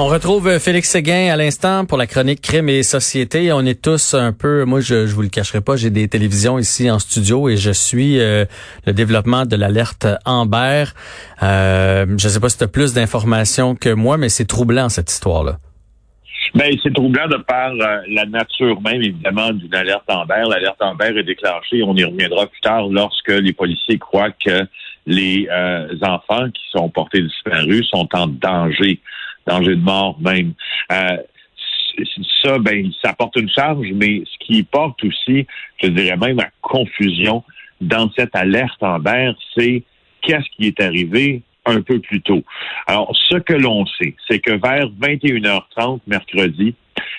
On retrouve euh, Félix Séguin à l'instant pour la chronique Crime et Société. On est tous un peu, moi je, je vous le cacherai pas, j'ai des télévisions ici en studio et je suis euh, le développement de l'alerte Amber. Euh, je sais pas si tu as plus d'informations que moi, mais c'est troublant cette histoire-là. Ben, c'est troublant de par euh, la nature même, évidemment, d'une alerte Amber. L'alerte Amber est déclenchée, on y reviendra plus tard, lorsque les policiers croient que les enfants qui sont portés disparus sont en danger danger de mort même. Euh, ça, ben, ça porte une charge, mais ce qui porte aussi, je dirais même, à confusion dans cette alerte en mer, c'est qu'est-ce qui est arrivé un peu plus tôt. Alors, ce que l'on sait, c'est que vers 21h30 mercredi,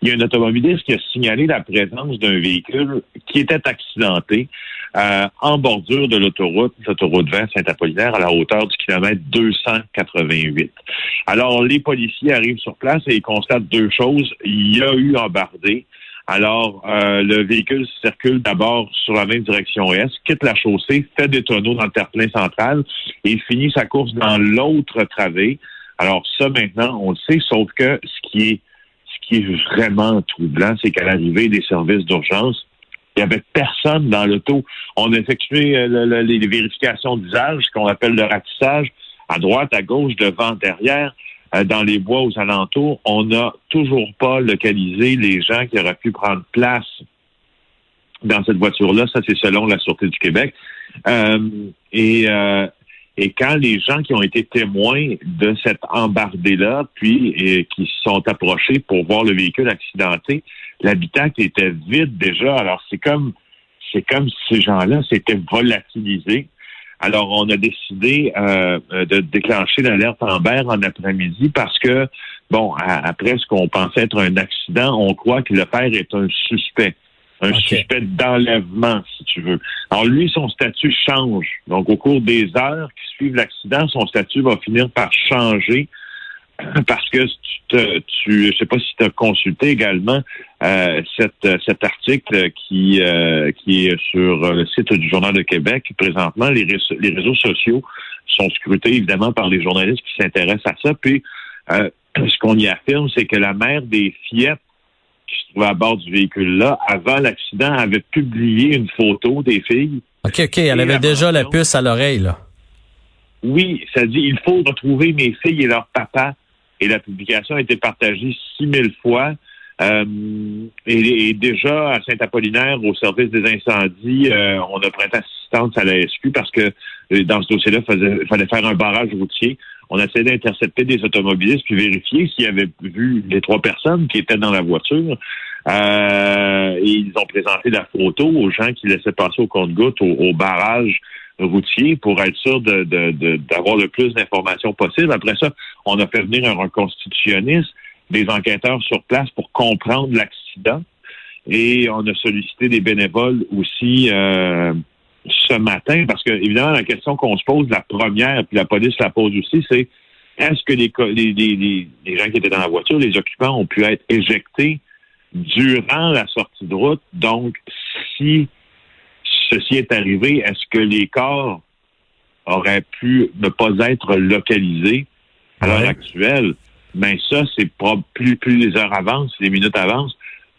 il y a un automobiliste qui a signalé la présence d'un véhicule qui était accidenté euh, en bordure de l'autoroute, l'autoroute 20 Saint-Apollinaire, à la hauteur du kilomètre 288. Alors, les policiers arrivent sur place et ils constatent deux choses. Il y a eu embardé. Alors, euh, le véhicule circule d'abord sur la même direction est, quitte la chaussée, fait des tonneaux dans le terre-plein central et finit sa course dans l'autre travée. Alors, ça, maintenant, on le sait, sauf que ce qui est qui est vraiment troublant, c'est qu'à l'arrivée des services d'urgence, il n'y avait personne dans l'auto. On a effectué euh, les vérifications d'usage, qu'on appelle le ratissage, à droite, à gauche, devant, derrière, euh, dans les bois aux alentours. On n'a toujours pas localisé les gens qui auraient pu prendre place dans cette voiture-là. Ça, c'est selon la Sûreté du Québec. Euh, et et quand les gens qui ont été témoins de cette embardée-là, puis qui sont approchés pour voir le véhicule accidenté, l'habitacle était vide déjà. Alors c'est comme c'est comme si ces gens-là s'étaient volatilisés. Alors on a décidé euh, de déclencher l'alerte Amber en après-midi parce que bon après ce qu'on pensait être un accident, on croit que le père est un suspect un suspect d'enlèvement, si tu veux. Alors lui, son statut change. Donc au cours des heures qui suivent l'accident, son statut va finir par changer parce que tu, te, tu je sais pas si tu as consulté également euh, cet article qui euh, qui est sur le site du Journal de Québec. Présentement, les, réseaux, les réseaux sociaux sont scrutés évidemment par les journalistes qui s'intéressent à ça. Puis euh, ce qu'on y affirme, c'est que la mère des fillettes qui se trouvait à bord du véhicule-là, avant l'accident, avait publié une photo des filles. OK, OK. Elle avait déjà la puce à l'oreille, là. Oui, ça dit il faut retrouver mes filles et leur papa. Et la publication a été partagée six mille fois. Euh, et, déjà à Saint-Apollinaire, au service des incendies, euh, on a prêté assistance à la SQ parce que euh, dans ce dossier-là, il fallait faire un barrage routier. On a essayé d'intercepter des automobilistes puis vérifier s'ils avaient vu les trois personnes qui étaient dans la voiture. et ils ont présenté la photo aux gens qui laissaient passer au compte-gouttes au, barrage routier pour être sûr d'avoir le plus d'informations possible. Après ça, on a fait venir un reconstitutionniste des enquêteurs sur place pour comprendre l'accident. Et on a sollicité des bénévoles aussi euh, ce matin, parce que évidemment, la question qu'on se pose, la première, puis la police la pose aussi, c'est est-ce que les, les, les, gens qui étaient dans la voiture, les occupants, ont pu être éjectés durant la sortie de route? Donc, si ceci est arrivé, est-ce que les corps auraient pu ne pas être localisés à l'heure actuelle? mais ça, c'est plus, plus les heures avancent, les minutes avancent,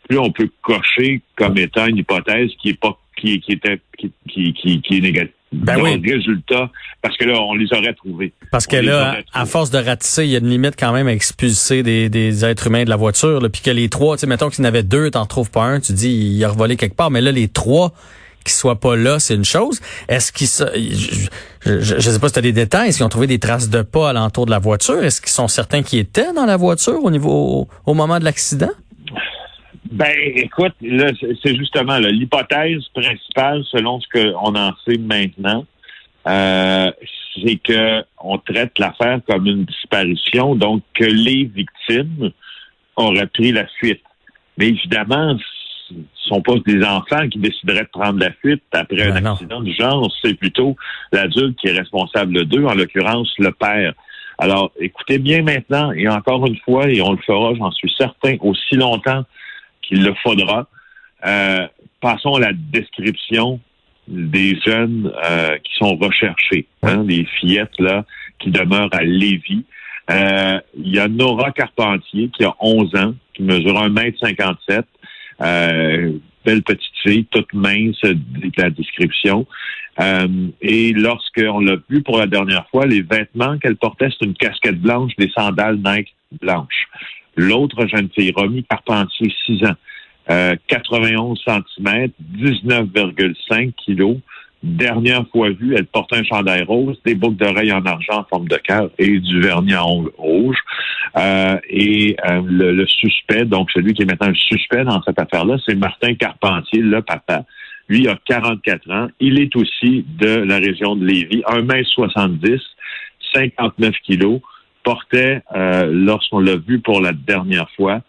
plus on peut cocher comme étant une hypothèse qui est pas qui, qui était qui, qui, qui, est négative. Ben oui. résultat, parce que là, on les aurait trouvés. Parce que là, à force de ratisser, il y a une limite quand même à expulser des, des êtres humains de la voiture. Puis que les trois, tu sais, mettons qu'il y en avait deux, t'en trouves pas un, tu dis il a revolé quelque part. Mais là, les trois, qu'ils soient pas là, c'est une chose. Est-ce qu'ils je, je, sais pas si tu as des détails, est-ce qu'ils ont trouvé des traces de pas alentour de la voiture? Est-ce qu'ils sont certains qui étaient dans la voiture au niveau au, moment de l'accident? Ben, écoute, là, c'est justement l'hypothèse principale, selon ce qu'on en sait maintenant, euh, c'est que on traite l'affaire comme une disparition, donc que les victimes auraient pris la fuite. Mais évidemment, ce sont pas des enfants qui décideraient de prendre la fuite après un ben accident du genre, c'est plutôt l'adulte qui est responsable d'eux, en l'occurrence le père. Alors, écoutez bien maintenant, et encore une fois, et on le fera, j'en suis certain, aussi longtemps qu'il le faudra. Euh, passons à la description des jeunes euh, qui sont recherchés, hein, des fillettes là qui demeurent à Lévis. Euh, il y a Nora Carpentier qui a 11 ans, qui mesure 1m57. Euh, belle petite fille, toute mince, la description. Euh, et lorsqu'on l'a vu pour la dernière fois, les vêtements qu'elle portait, c'est une casquette blanche, des sandales Nike blanches. L'autre jeune fille, Romy Carpentier, 6 ans, euh, 91 cm, 19,5 kilos, Dernière fois vue, elle portait un chandail rose, des boucles d'oreilles en argent en forme de cœur et du vernis en ongles rouge. Euh, et euh, le, suspect, donc celui qui est maintenant le suspect dans cette affaire-là, c'est Martin Carpentier, le papa. Lui a 44 ans. Il est aussi de la région de Lévis, 1m70, 59 kilos, portait, euh, lorsqu'on l'a vu pour la dernière fois,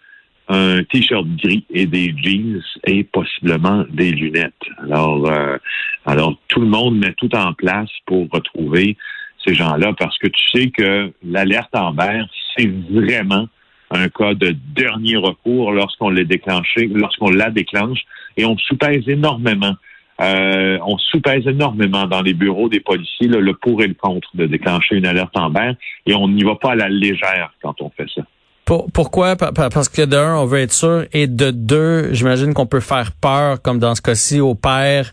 un t-shirt gris et des jeans et possiblement des lunettes. Alors, euh, alors tout le monde met tout en place pour retrouver ces gens-là parce que tu sais que l'alerte en vert, c'est vraiment un cas de dernier recours lorsqu'on l'a déclenché, lorsqu'on la déclenche, et on soupèse énormément. Euh, on soupèse énormément dans les bureaux des policiers le pour et le contre de déclencher une alerte en vert, et on n'y va pas à la légère quand on fait ça pourquoi? Parce que d'un, on veut être sûr, et de deux, j'imagine qu'on peut faire peur, comme dans ce cas-ci, au père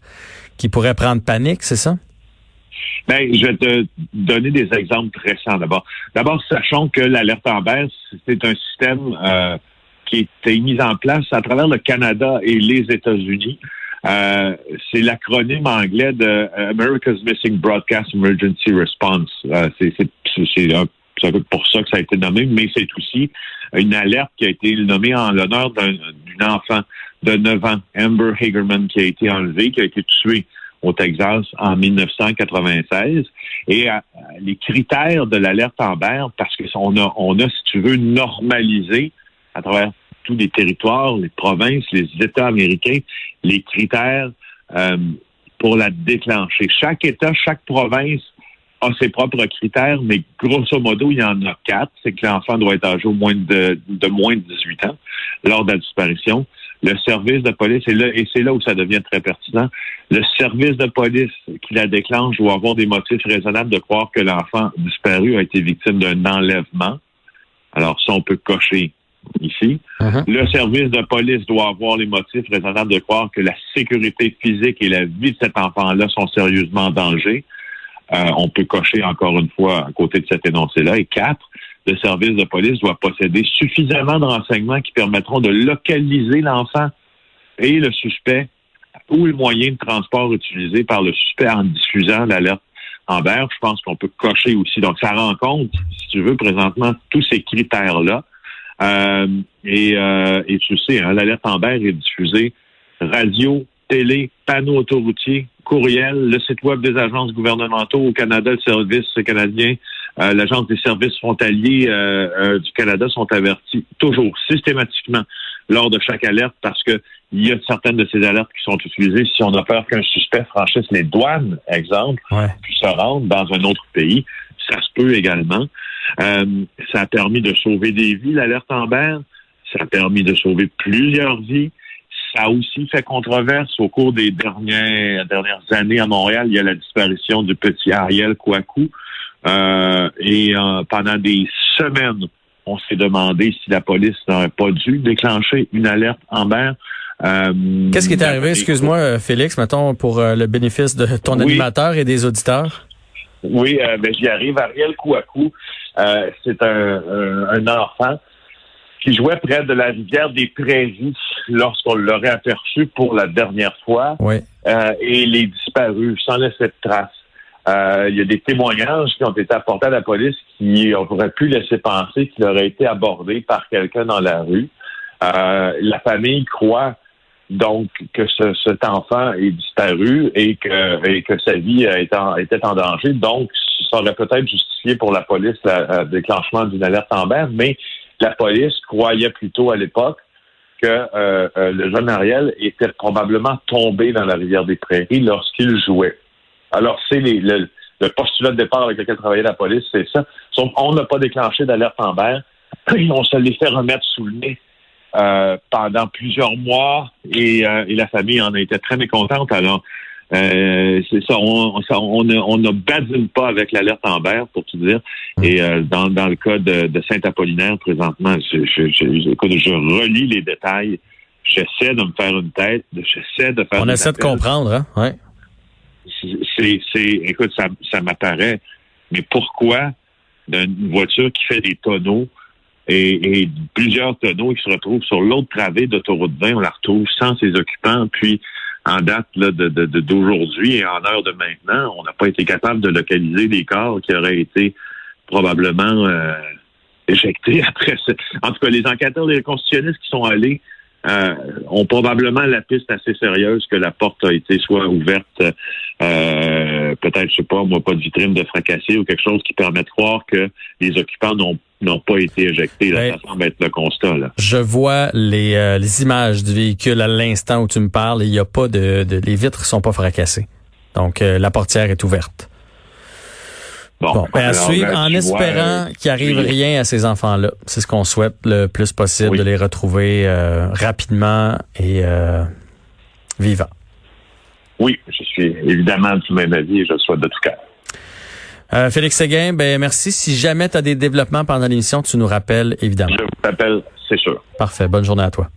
qui pourrait prendre panique, c'est ça? Ben, je vais te donner des exemples récents d'abord. D'abord, sachons que l'alerte Amber, c'est un système euh, qui a été mis en place à travers le Canada et les États-Unis. Euh, c'est l'acronyme anglais de America's Missing Broadcast Emergency Response. Euh, c'est un c'est pour ça que ça a été nommé, mais c'est aussi une alerte qui a été nommée en l'honneur d'un enfant de 9 ans, Amber Hagerman, qui a été enlevé, qui a été tué au Texas en 1996. Et euh, les critères de l'alerte Amber, parce qu'on a, on a, si tu veux, normalisé à travers tous les territoires, les provinces, les États américains, les critères euh, pour la déclencher. Chaque État, chaque province a ses propres critères, mais grosso modo, il y en a quatre. C'est que l'enfant doit être âgé au de, de moins de 18 ans lors de la disparition. Le service de police, et, là, et c'est là où ça devient très pertinent, le service de police qui la déclenche doit avoir des motifs raisonnables de croire que l'enfant disparu a été victime d'un enlèvement. Alors, ça, on peut cocher ici. Uh-huh. Le service de police doit avoir les motifs raisonnables de croire que la sécurité physique et la vie de cet enfant-là sont sérieusement en danger. Euh, on peut cocher encore une fois à côté de cet énoncé-là. Et quatre, le service de police doit posséder suffisamment de renseignements qui permettront de localiser l'enfant et le suspect ou le moyen de transport utilisé par le suspect en diffusant l'alerte en vert. Je pense qu'on peut cocher aussi. Donc, ça rend compte, si tu veux, présentement, tous ces critères-là. Euh, et, euh, et tu sais, hein, l'alerte en vert est diffusée radio, télé, panneaux autoroutiers, courriel, le site web des agences gouvernementaux au Canada, le service canadien, euh, l'agence des services frontaliers euh, du Canada sont avertis toujours systématiquement lors de chaque alerte parce que il y a certaines de ces alertes qui sont utilisées si on a peur qu'un suspect franchisse les douanes, exemple, puis se rende dans un autre pays. Ça se peut également. ça a permis de sauver des vies, l'alerte en mer. Ça a permis de sauver plusieurs vies. Ça a aussi fait controverse au cours des dernières, dernières années à Montréal. Il y a la disparition du petit Ariel Kouakou. Euh, et euh, pendant des semaines, on s'est demandé si la police n'aurait pas dû déclencher une alerte en mer. Euh, Qu'est-ce qui est arrivé, excuse-moi, Félix, mettons, pour le bénéfice de ton animateur et des auditeurs? Oui, ben, j'y arrive. Ariel Kouakou, c'est un, un, enfant qui jouait près de la rivière des Prairies lorsqu'on l'aurait aperçu pour la dernière fois. Oui. Euh, et il est disparu sans laisser de trace. Euh, il y a des témoignages qui ont été apportés à la police qui auraient pu laisser penser qu'il aurait été abordé par quelqu'un dans la rue. Euh, la famille croit donc que ce, cet enfant est disparu et que, et que sa vie était en, danger. Donc, ça aurait peut-être justifié pour la police le déclenchement d'une alerte en mer, mais la police croyait plutôt à l'époque que euh, euh, le jeune Ariel était probablement tombé dans la rivière des Prairies lorsqu'il jouait. Alors, c'est le, postulat de départ avec lequel travaillait la police, c'est ça. on n'a pas déclenché d'alerte en mer. On se les fait remettre sous le nez euh, pendant plusieurs mois et, la famille en a été très mécontente. Alors, Euh, c'est ça, on, on, ne, on ne badine pas avec l'alerte Amber, pour tout dire. Mm. Et euh, dans, dans le cas de, de Saint-Apollinaire, présentement, je, je, je, écoute, je relis les détails. J'essaie de me faire une tête. J'essaie de faire. On essaie de comprendre, hein? Ouais. C'est, c'est, écoute, ça, ça m'apparaît. Mais pourquoi d'une voiture qui fait des tonneaux et, et, plusieurs tonneaux qui se retrouvent sur l'autre travée d'autoroute 20, on la retrouve sans ses occupants. Puis en date d'aujourd'hui et en heure de maintenant, on n'a pas été capable de localiser des corps qui auraient été probablement euh, éjectés après. Ce... En tout cas, les enquêteurs les constitutionnalistes qui sont allés euh, ont probablement la piste assez sérieuse que la porte a été soit ouverte, euh, peut-être, je sais pas, moi, pas de vitrine de fracassé ou quelque chose qui permet de croire que les occupants n'ont n'ont pas été éjectés. ça semble être le constat. Là. Je vois les, euh, les images du véhicule à l'instant où tu me parles. Il n'y a pas de, de, les vitres sont pas fracassées. Donc euh, la portière est ouverte. Bon, ben, à suivre, en espérant qu'il arrive rien à ces enfants-là. C'est ce qu'on souhaite le plus possible, de les retrouver euh, rapidement et vivants. Oui, je suis évidemment du même avis et je le souhaite de tout cœur. Euh, Félix Séguin, ben merci. Si jamais tu as des développements pendant l'émission, tu nous rappelles, évidemment. Je vous rappelle, c'est sûr. Parfait. Bonne journée à toi.